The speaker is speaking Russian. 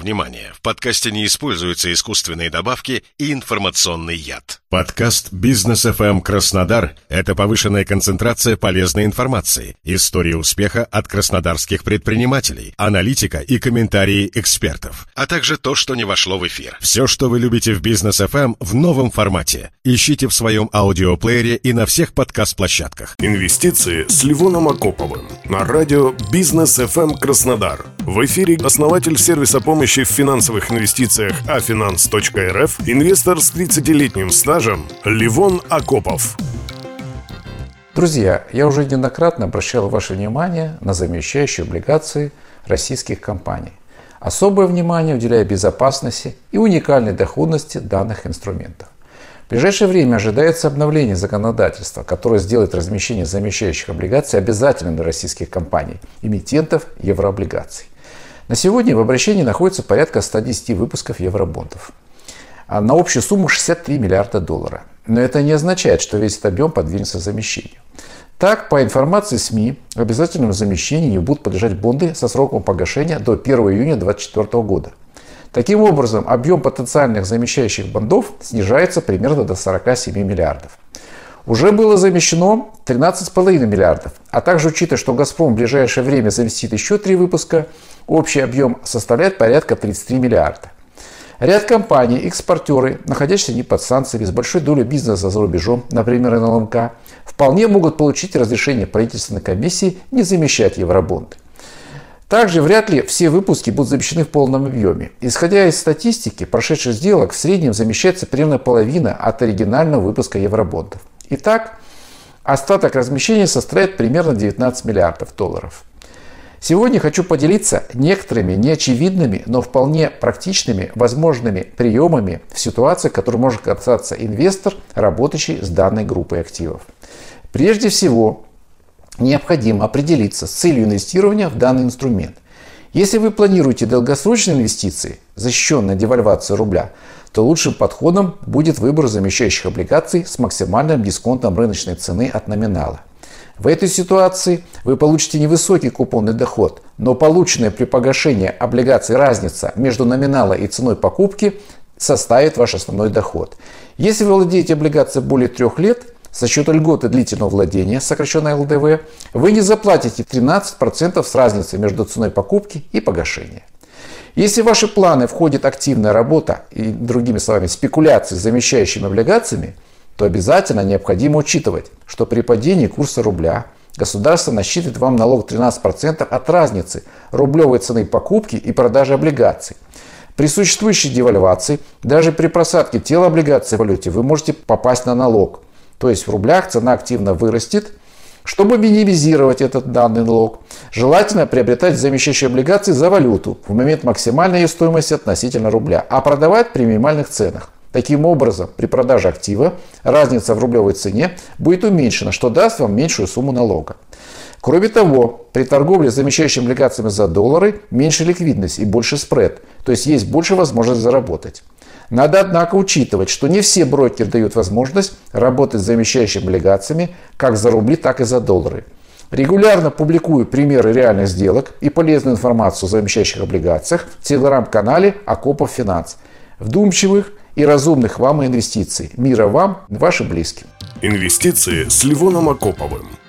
Внимание! В подкасте не используются искусственные добавки и информационный яд. Подкаст «Бизнес FM Краснодар» — это повышенная концентрация полезной информации, истории успеха от краснодарских предпринимателей, аналитика и комментарии экспертов, а также то, что не вошло в эфир. Все, что вы любите в «Бизнес FM» в новом формате. Ищите в своем аудиоплеере и на всех подкаст-площадках. Инвестиции с Ливоном Акоповым на радио «Бизнес FM Краснодар». В эфире основатель сервиса помощи в финансовых инвестициях afinance.rf, инвестор с 30-летним стажем Ливон Акопов. Друзья, я уже неоднократно обращал ваше внимание на замещающие облигации российских компаний. Особое внимание уделяя безопасности и уникальной доходности данных инструментов. В ближайшее время ожидается обновление законодательства, которое сделает размещение замещающих облигаций обязательным для российских компаний, эмитентов еврооблигаций. На сегодня в обращении находится порядка 110 выпусков евробондов а на общую сумму 63 миллиарда долларов. Но это не означает, что весь этот объем подвинется замещению. Так, по информации СМИ, обязательному замещению будут подлежать бонды со сроком погашения до 1 июня 2024 года. Таким образом, объем потенциальных замещающих бондов снижается примерно до 47 миллиардов. Уже было замещено 13,5 миллиардов. А также учитывая, что «Газпром» в ближайшее время заместит еще три выпуска, общий объем составляет порядка 33 миллиарда. Ряд компаний, экспортеры, находящиеся не под санкциями, с большой долей бизнеса за рубежом, например, НЛМК, вполне могут получить разрешение правительственной комиссии не замещать евробонды. Также вряд ли все выпуски будут замещены в полном объеме. Исходя из статистики, прошедших сделок в среднем замещается примерно половина от оригинального выпуска евробондов. Итак, остаток размещения составляет примерно 19 миллиардов долларов. Сегодня хочу поделиться некоторыми неочевидными, но вполне практичными возможными приемами в ситуации, в которой может оказаться инвестор, работающий с данной группой активов. Прежде всего, необходимо определиться с целью инвестирования в данный инструмент. Если вы планируете долгосрочные инвестиции, защищенные девальвацией рубля, то лучшим подходом будет выбор замещающих облигаций с максимальным дисконтом рыночной цены от номинала. В этой ситуации вы получите невысокий купонный доход, но полученная при погашении облигаций разница между номиналом и ценой покупки составит ваш основной доход. Если вы владеете облигацией более трех лет, за счет льготы длительного владения, сокращенной ЛДВ, вы не заплатите 13% с разницей между ценой покупки и погашения. Если в ваши планы входит активная работа и, другими словами, спекуляции с замещающими облигациями, то обязательно необходимо учитывать, что при падении курса рубля государство насчитывает вам налог 13% от разницы рублевой цены покупки и продажи облигаций. При существующей девальвации, даже при просадке тела облигаций в валюте, вы можете попасть на налог. То есть в рублях цена активно вырастет, чтобы минимизировать этот данный налог, желательно приобретать замещающие облигации за валюту в момент максимальной ее стоимости относительно рубля, а продавать при минимальных ценах. Таким образом, при продаже актива разница в рублевой цене будет уменьшена, что даст вам меньшую сумму налога. Кроме того, при торговле замещающими облигациями за доллары меньше ликвидность и больше спред, то есть есть больше возможность заработать. Надо, однако, учитывать, что не все брокеры дают возможность работать с замещающими облигациями как за рубли, так и за доллары. Регулярно публикую примеры реальных сделок и полезную информацию о замещающих облигациях в телеграм-канале Акопов Финанс. Вдумчивых и разумных вам инвестиций. Мира вам, вашим близким. Инвестиции с Ливоном Акоповым.